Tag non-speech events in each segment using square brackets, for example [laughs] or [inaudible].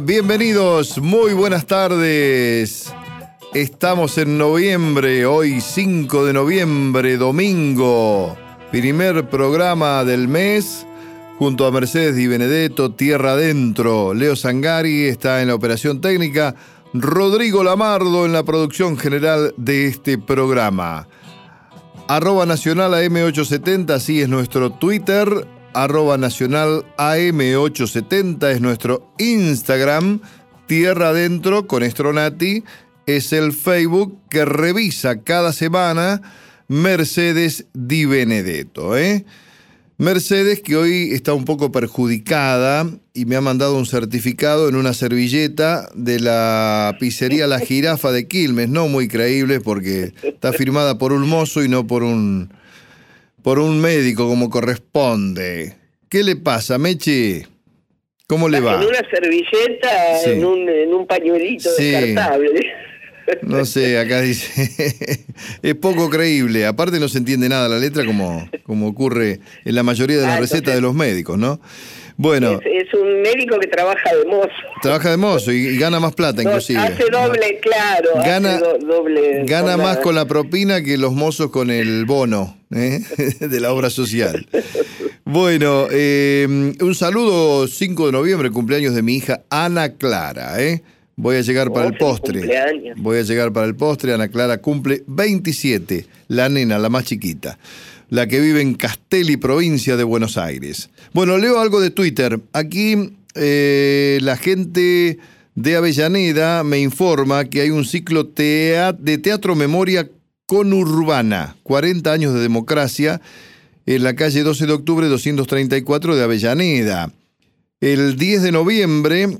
Bienvenidos, muy buenas tardes. Estamos en noviembre, hoy 5 de noviembre, domingo, primer programa del mes, junto a Mercedes Di Benedetto, Tierra Adentro. Leo Sangari está en la operación técnica, Rodrigo Lamardo en la producción general de este programa. Arroba Nacional AM870, así es nuestro Twitter arroba nacional AM870 es nuestro Instagram, Tierra Adentro con Estronati es el Facebook que revisa cada semana Mercedes Di Benedetto. ¿eh? Mercedes que hoy está un poco perjudicada y me ha mandado un certificado en una servilleta de la pizzería La Jirafa de Quilmes, no muy creíble porque está firmada por un mozo y no por un por un médico como corresponde. ¿Qué le pasa, Meche? ¿Cómo le va? En una servilleta, en, un, en, un, pañuelito descartable. No sé, acá dice. [laughs] es poco creíble. Aparte, no se entiende nada la letra, como, como ocurre en la mayoría de las ah, recetas de los médicos, ¿no? Bueno. Es, un médico que trabaja de mozo. Trabaja de mozo y, gana más plata, inclusive. Hace doble, claro. Gana, doble gana más con la propina que los mozos con el bono ¿eh? [laughs] de la obra social. bueno, eh, un saludo 5 de noviembre, cumpleaños de mi hija Ana Clara. ¿eh? Voy a llegar para el postre. Voy a llegar para el postre. Ana Clara cumple 27, la nena, la más chiquita la que vive en Castelli, provincia de Buenos Aires. Bueno, leo algo de Twitter. Aquí eh, la gente de Avellaneda me informa que hay un ciclo de teatro memoria conurbana, 40 años de democracia, en la calle 12 de octubre 234 de Avellaneda. El 10 de noviembre,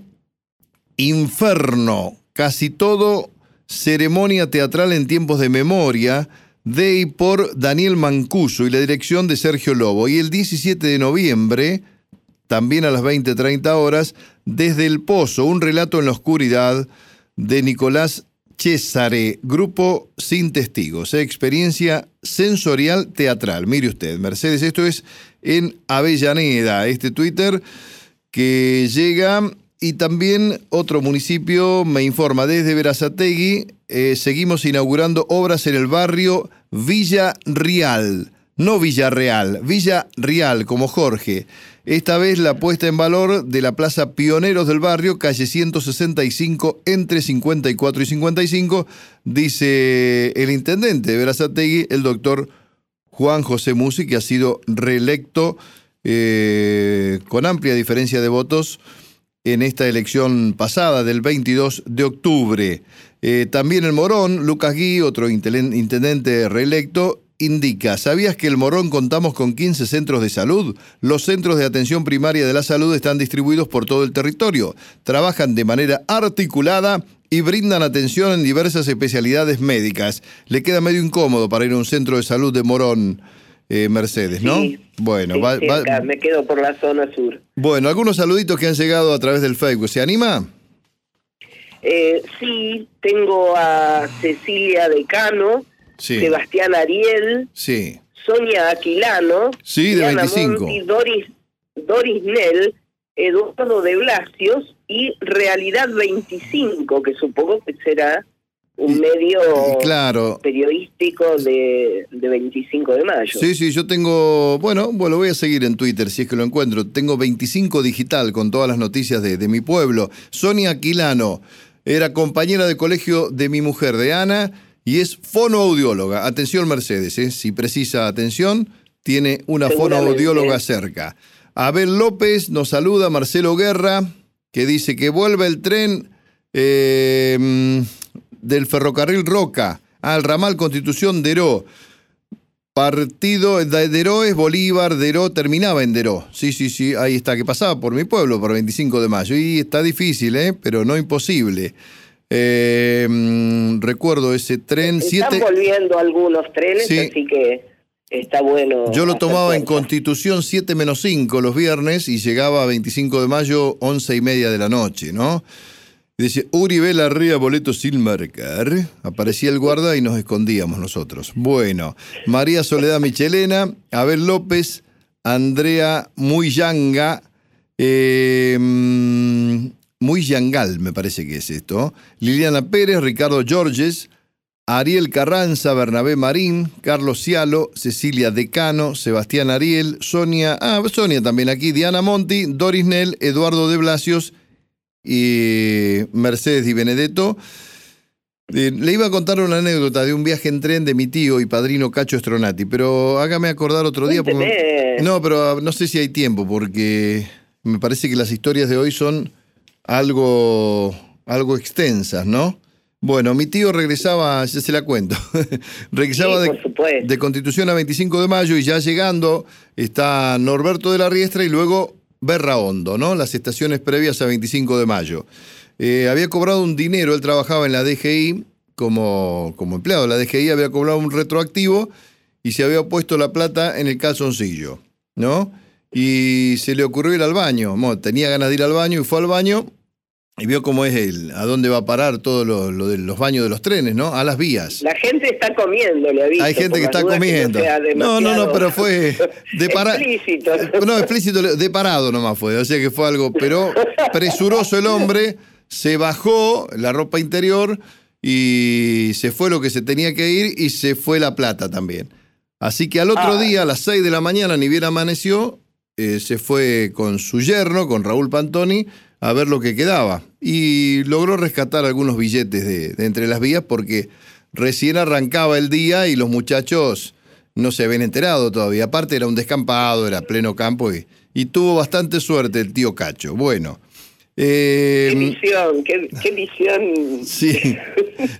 Inferno, casi todo ceremonia teatral en tiempos de memoria, de por Daniel Mancuso y la dirección de Sergio Lobo. Y el 17 de noviembre, también a las 20.30 horas, desde El Pozo, un relato en la oscuridad de Nicolás Cesare, grupo sin testigos, experiencia sensorial teatral. Mire usted, Mercedes, esto es en Avellaneda, este Twitter que llega y también otro municipio me informa desde Verazategui, eh, seguimos inaugurando obras en el barrio Villa Real, no Villarreal, Villa Real, como Jorge. Esta vez la puesta en valor de la Plaza Pioneros del Barrio, calle 165, entre 54 y 55, dice el intendente de Verazategui, el doctor Juan José Musi, que ha sido reelecto eh, con amplia diferencia de votos en esta elección pasada del 22 de octubre. Eh, también el Morón, Lucas Gui, otro intendente reelecto, indica, ¿sabías que el Morón contamos con 15 centros de salud? Los centros de atención primaria de la salud están distribuidos por todo el territorio, trabajan de manera articulada y brindan atención en diversas especialidades médicas. Le queda medio incómodo para ir a un centro de salud de Morón. Eh, Mercedes, ¿no? bueno, me quedo por la zona sur. Bueno, algunos saluditos que han llegado a través del Facebook. ¿Se anima? Eh, sí, tengo a Cecilia Decano, Sebastián Ariel, sí. Sonia Aquilano, sí, de 25. Doris, Doris Nell, Eduardo de Blasios y Realidad 25, que supongo que será un medio claro. periodístico de, de, 25 de mayo. Sí, sí, yo tengo, bueno, bueno, voy a seguir en Twitter si es que lo encuentro. Tengo 25 digital con todas las noticias de, de mi pueblo. Sonia Aquilano era compañera de colegio de mi mujer, de Ana, y es fonoaudióloga. Atención, Mercedes, ¿eh? si precisa atención, tiene una fonoaudióloga cerca. Abel López nos saluda, Marcelo Guerra, que dice que vuelve el tren. Eh, del ferrocarril Roca al ramal Constitución Deró. Partido de Deró es Bolívar, Deró terminaba en Deró. Sí, sí, sí, ahí está, que pasaba por mi pueblo por 25 de mayo. Y está difícil, ¿eh? pero no imposible. Eh, mm, recuerdo ese tren. Están volviendo algunos trenes, así que está bueno. Yo lo tomaba en Constitución 7 menos 5 los viernes y llegaba a 25 de mayo 11 y media de la noche, ¿no? Dice, Uri la Ría, boleto sin marcar. Aparecía el guarda y nos escondíamos nosotros. Bueno, María Soledad Michelena, Abel López, Andrea Muyanga, eh, yangal, me parece que es esto. Liliana Pérez, Ricardo Georges, Ariel Carranza, Bernabé Marín, Carlos Cialo, Cecilia Decano, Sebastián Ariel, Sonia, ah, Sonia también aquí, Diana Monti, Doris Nel, Eduardo de Blasios y Mercedes Di Benedetto. Eh, le iba a contar una anécdota de un viaje en tren de mi tío y padrino Cacho Estronati, pero hágame acordar otro día. Porque, no, pero no sé si hay tiempo, porque me parece que las historias de hoy son algo, algo extensas, ¿no? Bueno, mi tío regresaba, ya se la cuento, [laughs] regresaba de, Constitución a 25 de mayo y ya llegando está Norberto de la Riestra y luego Berra Hondo, ¿no? Las estaciones previas a 25 de mayo. Eh, había cobrado un dinero, él trabajaba en la DGI como, como empleado la DGI, había cobrado un retroactivo y se había puesto la plata en el calzoncillo, ¿no? Y se le ocurrió ir al baño, tenía ganas de ir al baño y fue al baño y vio cómo es el, a dónde va a parar todo lo, de los baños de los trenes, ¿no? A las vías. La gente está comiendo, le aviso. Hay gente que está comiendo. no, no, no, pero fue [laughs] de parado. explícito. No, explícito, de parado nomás fue. O sea que fue algo, pero presuroso el hombre, se bajó la ropa interior y se fue lo que se tenía que ir y se fue la plata también. Así que al otro ah. día, a las 6 de la mañana, ni bien amaneció, eh, se fue con su yerno, con Raúl Pantoni, a ver lo que quedaba. Y logró rescatar algunos billetes de, entre las vías porque recién arrancaba el día y los muchachos no se habían enterado todavía. Aparte era un descampado, era pleno campo y, tuvo bastante suerte el tío Cacho. Bueno. Eh, qué visión, qué, visión. Sí.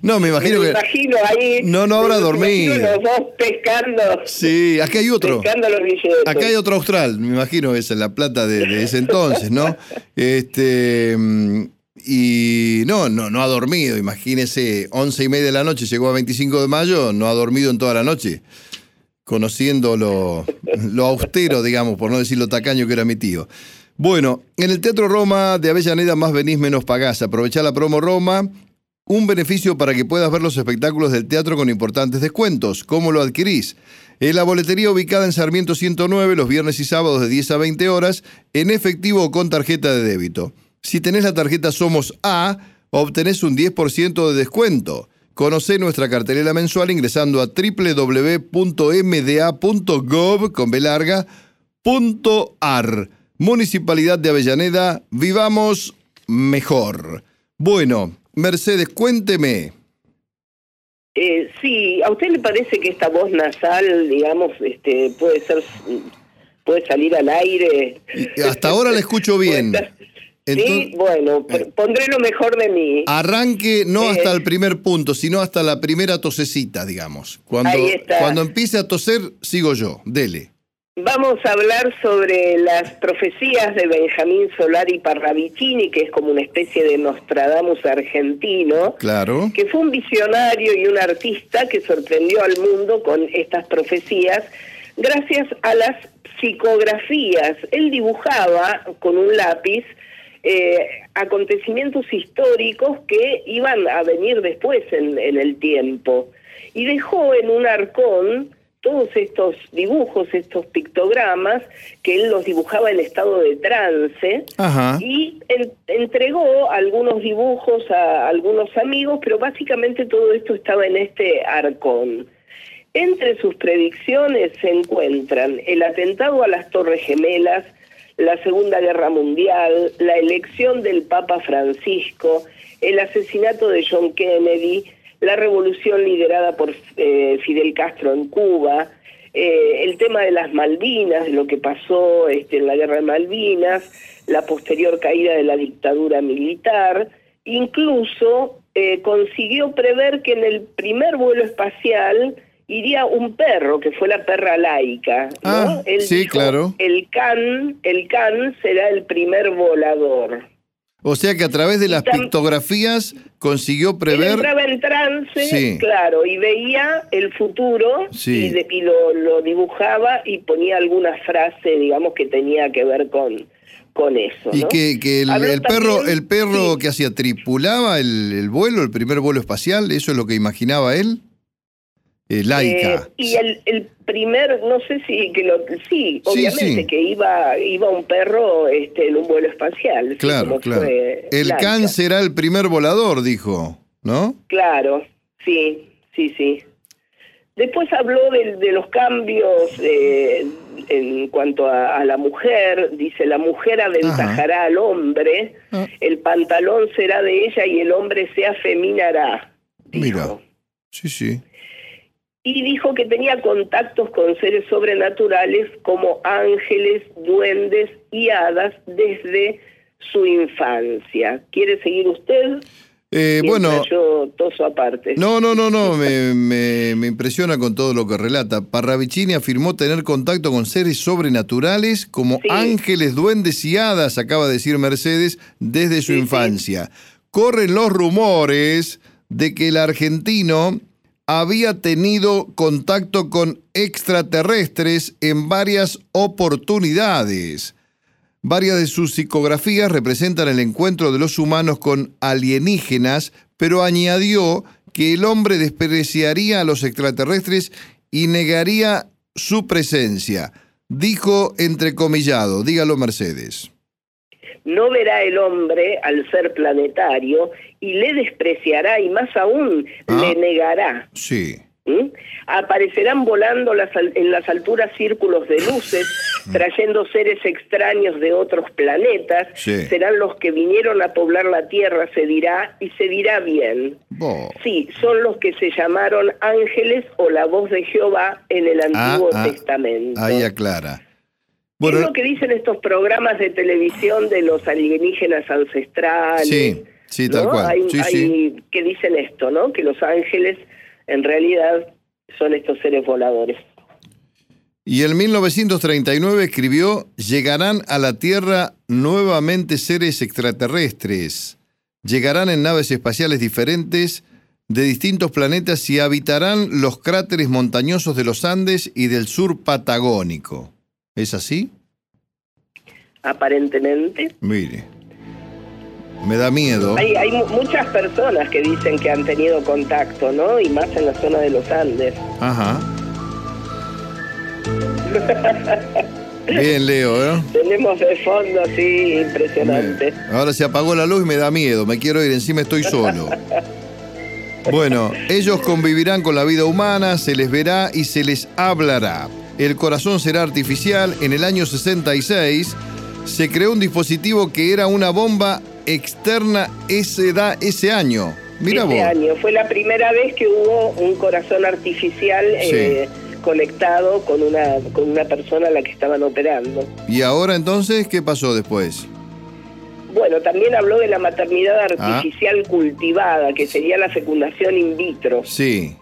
No, me imagino [laughs] me que. imagino ahí. No, no habrá dormido. Los dos pescando. Sí, aquí hay otro. Pescando los billetes. Acá hay otro austral, me imagino, esa es la plata de, ese entonces, ¿no? Este. Y no, no, no ha dormido. Imagínese, once y media de la noche, llegó a 25 de mayo, no ha dormido en toda la noche. Conociendo lo, lo austero, digamos, por no decir lo tacaño que era mi tío. Bueno, en el Teatro Roma de Avellaneda más venís menos pagás. Aprovechá la promo Roma, un beneficio para que puedas ver los espectáculos del teatro con importantes descuentos. ¿Cómo lo adquirís? En la boletería ubicada en Sarmiento 109 los viernes y sábados de 10 a 20 horas, en efectivo o con tarjeta de débito. Si tenés la tarjeta Somos A, obtenés un 10% de descuento. Conocé nuestra cartelera mensual ingresando a www.mda.gov con Municipalidad de Avellaneda, vivamos mejor. Bueno, Mercedes, cuénteme. Eh, sí, ¿a usted le parece que esta voz nasal, digamos, este, puede ser, puede salir al aire? hasta ahora la escucho [laughs] bien. sí, bueno, eh, pondré lo mejor de mí. Arranque no hasta el primer punto, sino hasta la primera tosecita, digamos. Cuando, cuando empiece a toser, sigo yo. Dele. Vamos a hablar sobre las profecías de Benjamín Solari Parravicini, que es como una especie de Nostradamus argentino. Claro. Que fue un visionario y un artista que sorprendió al mundo con estas profecías gracias a las psicografías. Él dibujaba con un lápiz eh, acontecimientos históricos que iban a venir después en, en el tiempo. Y dejó en un arcón todos estos dibujos, estos pictogramas, que él los dibujaba en estado de trance, y entregó algunos dibujos a algunos amigos, pero básicamente todo esto estaba en este arcón. Entre sus predicciones se encuentran el atentado a las Torres Gemelas, la Segunda Guerra Mundial, la elección del Papa Francisco, el asesinato de John Kennedy, la revolución liderada por eh, Fidel Castro en Cuba, eh, el tema de las Malvinas, lo que pasó este, en la guerra de Malvinas, la posterior caída de la dictadura militar, incluso eh, consiguió prever que en el primer vuelo espacial iría un perro, que fue la perra laica. Ah, sí, claro. El can, el can será el primer volador. O sea que a través de las pictografías consiguió prever... Entraba en trance, claro, y veía el futuro y, lo, dibujaba y ponía alguna frase, digamos, que tenía que ver con, con eso. ¿Y que, el, perro, el perro que hacía, tripulaba el, vuelo, el primer vuelo espacial? ¿Eso es lo que imaginaba él? Eh, laica. Eh, y el, el, primer, no sé si que lo, sí, obviamente que iba iba un perro este, en un vuelo espacial. Claro, claro. El Can será el primer volador, dijo, ¿no? Claro, sí, sí, sí. Después habló de, de los cambios eh, en cuanto a, la mujer, dice, la mujer aventajará al hombre, ah. el pantalón será de ella y el hombre se afeminará. Mira, sí, sí. Y dijo que tenía contactos con seres sobrenaturales como ángeles, duendes y hadas desde su infancia. ¿Quiere seguir usted? Eh, bueno, yo toso aparte. No, no, no, no, me, me, impresiona con todo lo que relata. Parravicini afirmó tener contacto con seres sobrenaturales como ángeles, duendes y hadas, acaba de decir Mercedes, desde su infancia. Corren los rumores de que el argentino había tenido contacto con extraterrestres en varias oportunidades. Varias de sus psicografías representan el encuentro de los humanos con alienígenas, pero añadió que el hombre despreciaría a los extraterrestres y negaría su presencia. Dijo entrecomillado, dígalo Mercedes. No verá el hombre al ser planetario y le despreciará y más aún ah. le negará. Sí. ¿Mm? Aparecerán volando en las alturas círculos de luces, [laughs] trayendo seres extraños de otros planetas. Serán los que vinieron a poblar la Tierra, se dirá, y se dirá bien. Sí, son los que se llamaron ángeles o la voz de Jehová en el ah, Antiguo ah, Testamento. Ahí aclara. Bueno, es lo que dicen estos programas de televisión de los alienígenas ancestrales. Sí, sí, tal cual. Hay, que dicen esto, ¿no? Que los ángeles en realidad son estos seres voladores. Y en 1939 escribió, llegarán a la Tierra nuevamente seres extraterrestres, llegarán en naves espaciales diferentes de distintos planetas y habitarán los cráteres montañosos de los Andes y del sur patagónico. ¿Es así? Aparentemente. Mire. Me da miedo. Hay, hay muchas personas que dicen que han tenido contacto, ¿no? Y más en la zona de los Andes. Ajá. [laughs] Bien, Leo, ¿eh? Tenemos de fondo, sí, impresionante. Ahora se apagó la luz y me da miedo. Me quiero ir, encima estoy solo. [laughs] Bueno, ellos convivirán con la vida humana, se les verá y se les hablará. El corazón será artificial. En el año 66 se creó un dispositivo que era una bomba externa ese, da, ese año. Mira ese año. Fue la primera vez que hubo un corazón artificial eh, conectado con una, con una persona a la que estaban operando. ¿Y ahora entonces qué pasó después? Bueno, también habló de la maternidad ah. artificial cultivada, que sería la fecundación in vitro. Sí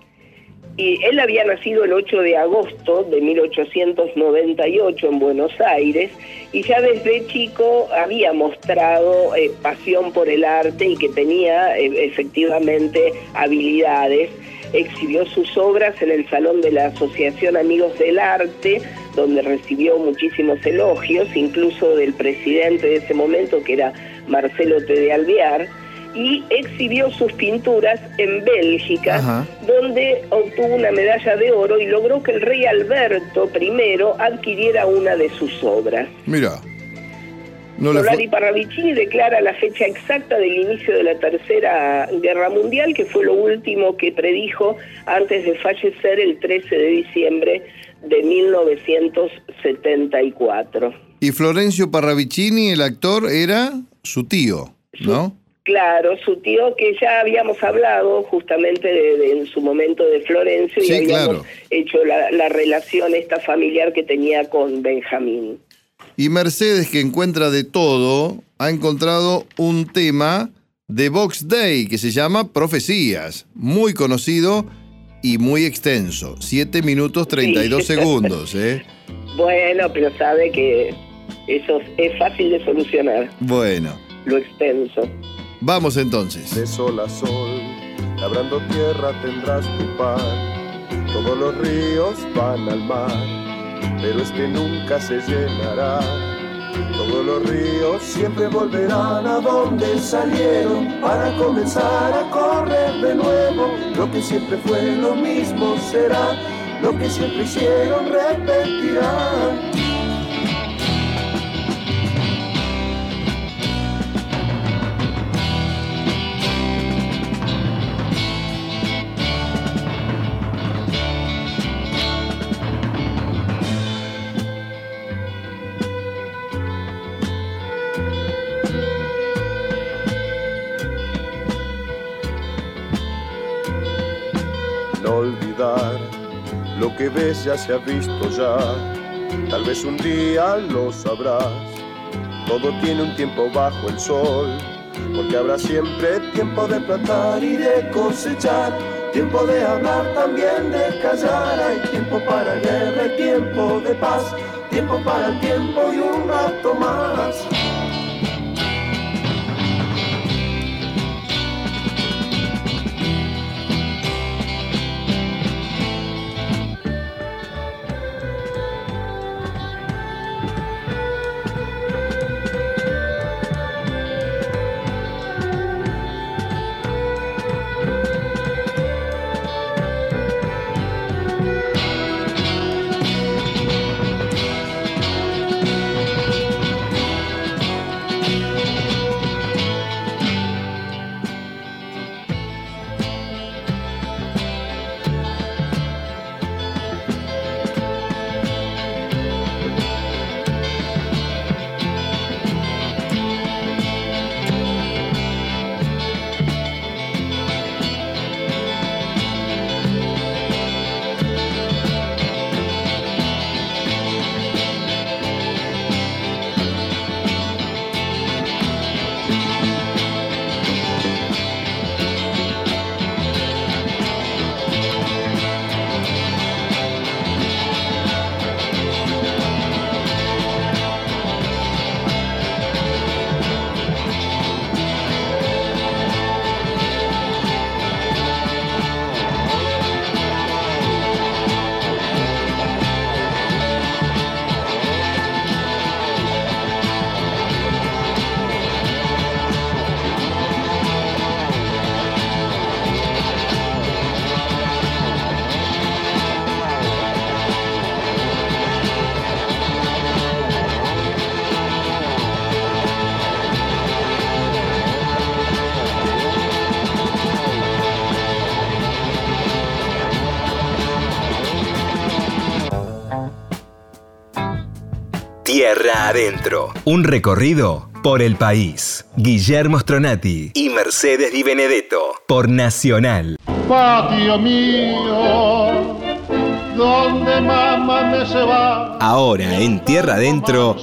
y él había nacido el 8 de agosto de 1898 en Buenos Aires y ya desde chico había mostrado eh, pasión por el arte y que tenía eh, efectivamente habilidades. Exhibió sus obras en el Salón de la Asociación Amigos del Arte, donde recibió muchísimos elogios, incluso del presidente de ese momento, que era Marcelo T. de Alvear y exhibió sus pinturas en Bélgica, donde obtuvo una medalla de oro y logró que el rey Alberto I adquiriera una de sus obras. Mira. No Solari Parravicini declara la fecha exacta del inicio de la Tercera Guerra Mundial, que fue lo último que predijo antes de fallecer el 13 de diciembre de 1974. Y Florencio Parravicini, el actor, era su tío, ¿no? Claro, su tío que ya habíamos hablado justamente de, en su momento de Florencio y habíamos hecho la, relación esta familiar que tenía con Benjamín. Y Mercedes, que encuentra de todo, ha encontrado un tema de Vox Day que se llama Profecías, muy conocido y muy extenso, 7 minutos 32 [laughs] segundos. ¿eh? Bueno, pero sabe que eso es fácil de solucionar. Bueno. Lo extenso. Vamos entonces. De sol a sol, labrando tierra tendrás tu pan. Todos los ríos van al mar, pero este nunca se llenará. Todos los ríos siempre volverán a donde salieron para comenzar a correr de nuevo. Lo que siempre fue lo mismo será, lo que siempre hicieron repetirán. Que ves ya se ha visto ya, tal vez un día lo sabrás. Todo tiene un tiempo bajo el sol, porque habrá siempre tiempo de plantar y de cosechar. Tiempo de hablar, también de callar. Hay tiempo para guerra, y tiempo de paz. Tiempo para el tiempo y un rato más. Tierra Adentro. Un recorrido por el país. Guillermo Stronati y Mercedes Di Benedetto por Nacional. Patio mío, donde mamá me se va. Ahora en Tierra Adentro,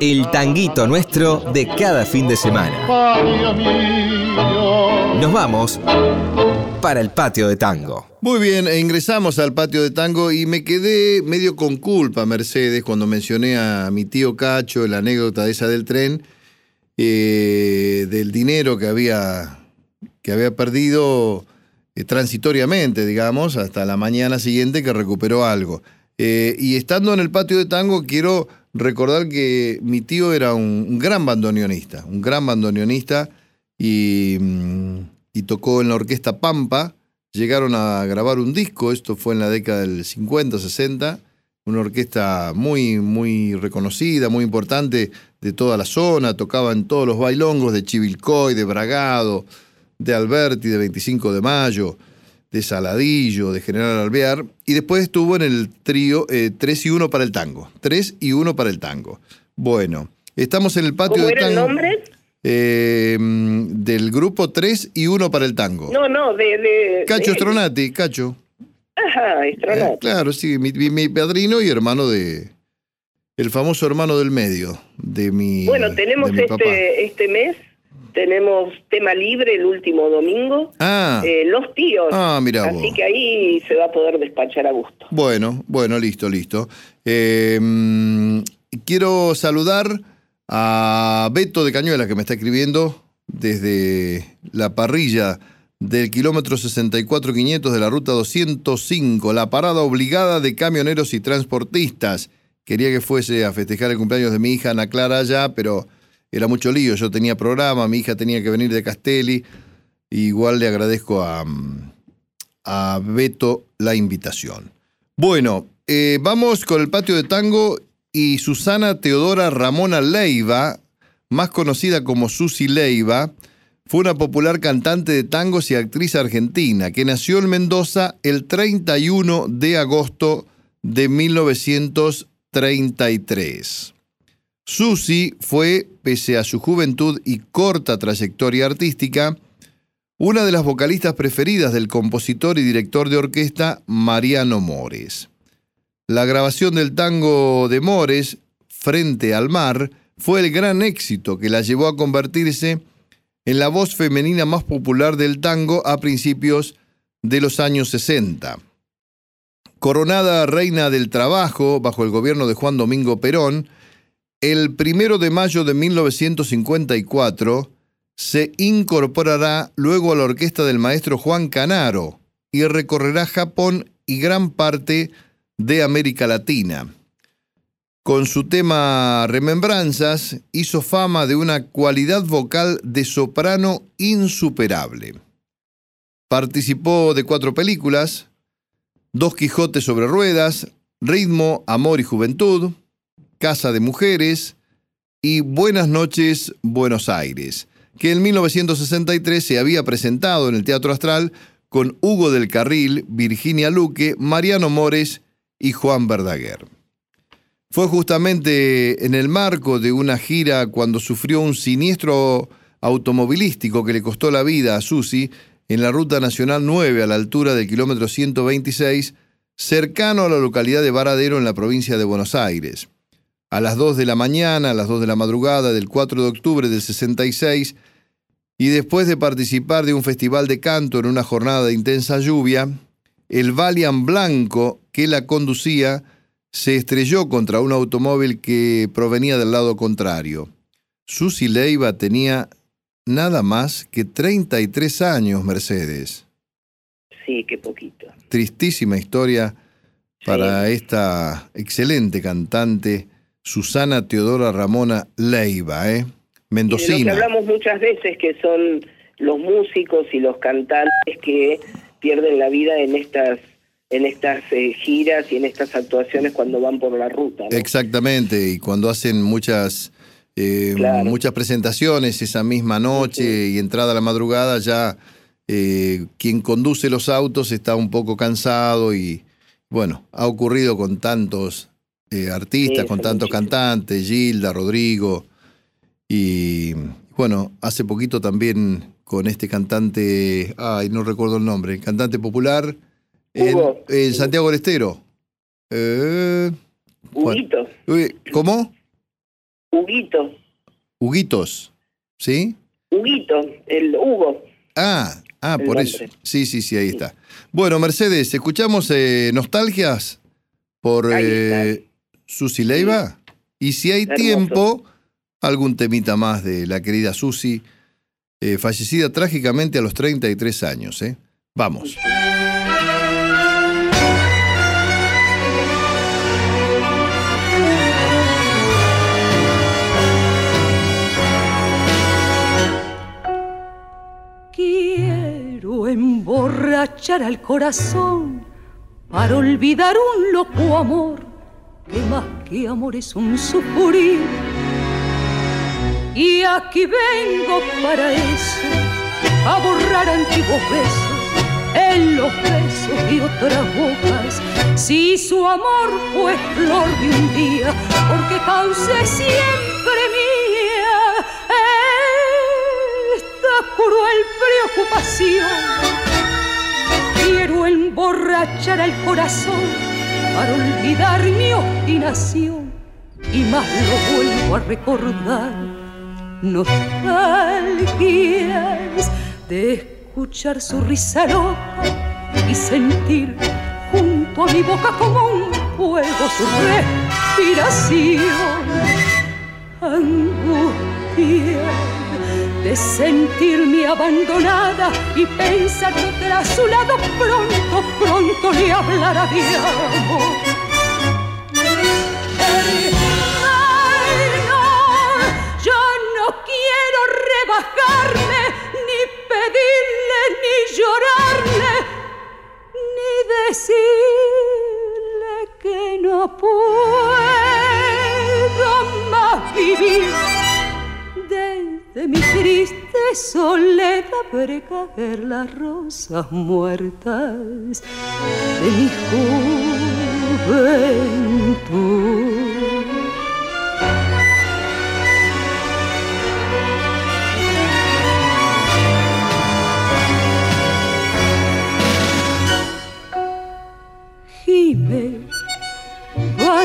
el tanguito nuestro de cada fin de semana. Patio mío. Nos vamos para el patio de tango. Muy bien, e ingresamos al patio de tango y me quedé medio con culpa, Mercedes, cuando mencioné a mi tío Cacho, la anécdota de esa del tren, eh, del dinero que había, que había perdido eh, transitoriamente, digamos, hasta la mañana siguiente que recuperó algo. Eh, y estando en el patio de tango, quiero recordar que mi tío era un, gran bandoneonista, un gran bandoneonista y, mm, y tocó en la orquesta Pampa. Llegaron a grabar un disco, esto fue en la década del 50, 60, una orquesta muy, muy reconocida, muy importante de toda la zona, tocaba en todos los bailongos de Chivilcoy, de Bragado, de Alberti, de 25 de Mayo, de Saladillo, de General Alvear, y después estuvo en el trío 3 y 1 para el tango. 3 y 1 para el tango. Bueno, estamos en el patio ¿Cómo de era el tango. nombre? Eh, del grupo 3 y 1 para el tango. No, no, de... de Cacho de- Stronati, Cacho. Ajá, Eh, Stronati. claro, sí, mi, padrino y hermano de. El famoso hermano del medio de mi. Bueno, tenemos papá. este, este mes, tenemos tema libre el último domingo, Ah, eh, Los Tíos. Ah, mirá Así que ahí se va a poder despachar a gusto. bueno, bueno, listo, listo. Eh, mm, quiero saludar a Beto de Cañuelas que me está escribiendo desde la parrilla del kilómetro 64500 de la ruta 205, la parada obligada de camioneros y transportistas. quería que fuese a festejar el cumpleaños de mi hija Ana Clara allá, pero era mucho lío. Yo tenía programa, mi hija tenía que venir de Castelli. Igual le agradezco a, a Beto la invitación. Bueno, eh, vamos con el patio de tango y Susana Teodora Ramona Leiva, más conocida como Susi Leiva, fue una popular cantante de tangos y actriz argentina que nació en Mendoza el 31 de agosto de 1933. Susi fue, pese a su juventud y corta trayectoria artística, una de las vocalistas preferidas del compositor y director de orquesta Mariano Mores. La grabación del tango de Mores, Frente al Mar, fue el gran éxito que la llevó a convertirse en la voz femenina más popular del tango a principios de los años 60. Coronada reina del trabajo bajo el gobierno de Juan Domingo Perón, el primero de mayo de 1954 se incorporará luego a la orquesta del maestro Juan Canaro y recorrerá Japón y gran parte de América Latina. Con su tema Remembranzas hizo fama de una cualidad vocal de soprano insuperable. Participó de cuatro películas, Dos Quijotes sobre Ruedas, Ritmo, Amor y Juventud, Casa de Mujeres y Buenas noches, Buenos Aires, que en 1963 se había presentado en el Teatro Astral con Hugo del Carril, Virginia Luque, Mariano Mores y Juan Verdaguer. Fue justamente en el marco de una gira cuando sufrió un siniestro automovilístico que le costó la vida a Susi en la Ruta Nacional 9 a la altura del kilómetro 126, cercano a la localidad de Varadero en la provincia de Buenos Aires. A las 2 de la mañana, a las 2 de la madrugada del 4 de octubre del 66, y después de participar de un festival de canto en una jornada de intensa lluvia, el Valiant Blanco que la conducía se estrelló contra un automóvil que provenía del lado contrario. Susi Leiva tenía nada más que 33 años, Mercedes. Sí, qué poquito. Tristísima historia para esta excelente cantante Susana Teodora Ramona Leiva, ¿eh? Mendocina. Y de lo que hablamos muchas veces que son los músicos y los cantantes que pierden la vida en estas en estas eh, giras y en estas actuaciones cuando van por la ruta. Exactamente, y cuando hacen muchas eh, muchas presentaciones esa misma noche y entrada a la madrugada ya eh, quien conduce los autos está un poco cansado y bueno, ha ocurrido con tantos artistas, con tantos cantantes, Gilda, Rodrigo y bueno, hace poquito también con este cantante, ay, no recuerdo el nombre, cantante popular en, Santiago del Estero. Eh, Huguito. ¿Cómo? Huguito. Huguitos, ¿sí? Huguito, el Hugo. Ah, ah, por eso. Sí, sí, sí, ahí está. Bueno, Mercedes, ¿escuchamos eh, nostalgias por eh, Susi Leiva? Y si hay tiempo, algún temita más de la querida Susi, eh, fallecida trágicamente a los 33 años. ¿eh? Vamos. emborrachar al corazón para olvidar un loco amor que más que amor es un sufrir. Y aquí vengo para eso, a borrar antiguos besos en los besos de otras bocas. Si su amor fue flor de un día, porque cause siempre mía cruel preocupación. Quiero emborrachar al corazón para olvidar mi obstinación y más lo vuelvo a recordar. Nostalgias de escuchar su risa loca y sentir junto a mi boca como un fuego su respiración. Angustia de sentirme abandonada y pensar que tras su lado pronto, pronto le hablará de amor. ni pedirle, ni llorarle, ni decirle que no puedo más vivir. Desde mi triste soledad veré caer las rosas muertas de mi juventud.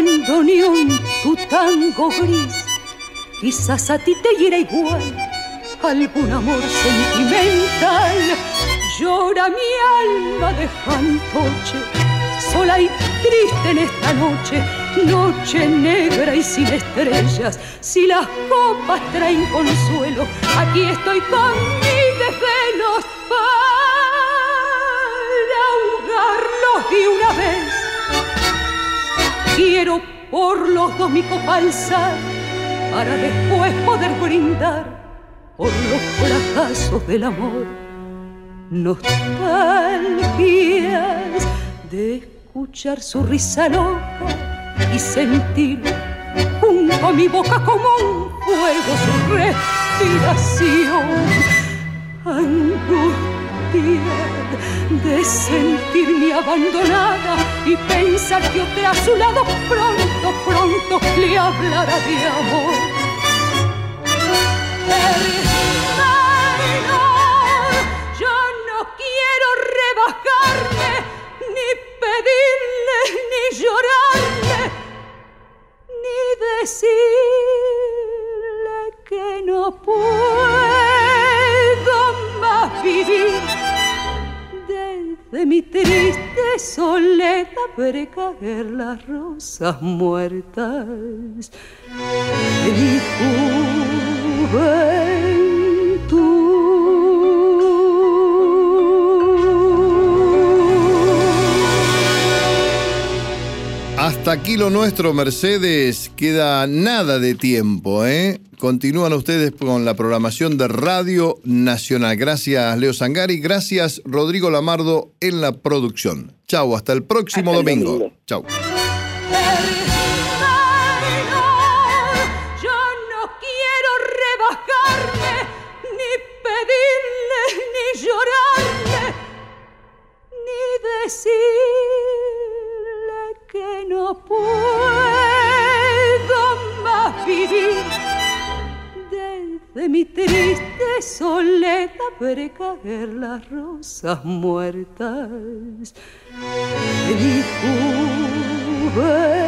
Bandoneón, tu tango gris, quizás a ti te hiera igual algún amor sentimental. Llora mi alma de fantoche, sola y triste en esta noche, noche negra y sin estrellas. Si las copas traen consuelo, aquí estoy con mi desvelos para ahogarlos de una vez. Quiero por los dos mi copa alzar para después poder brindar por los fracasos del amor. Nostalgias de escuchar su risa loca y sentir junto a mi boca como un fuego su respiración. Angustia de sentirme abandonada y pensar que a su lado pronto, pronto le hablará de amor yo no quiero rebajarme, ni pedirle, ni llorarle, ni decirle que no puedo más vivir. Desde mi triste soledad veré caer las rosas muertas de mi Hasta aquí lo nuestro, Mercedes. Queda nada de tiempo, ¿eh? Continúan ustedes con la programación de Radio Nacional. Gracias, Leo Sangari. Gracias, Rodrigo Lamardo, en la producción. Chau, hasta el próximo domingo. Chau. llorarle ni decirle que no puedo más vivir. Desde mi triste soledad veré caer las rosas muertas de mi juventud.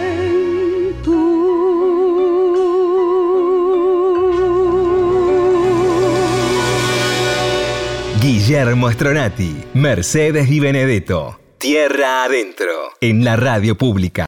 Guillermo Stronati, Mercedes y Benedetto. Tierra adentro, en la radio pública.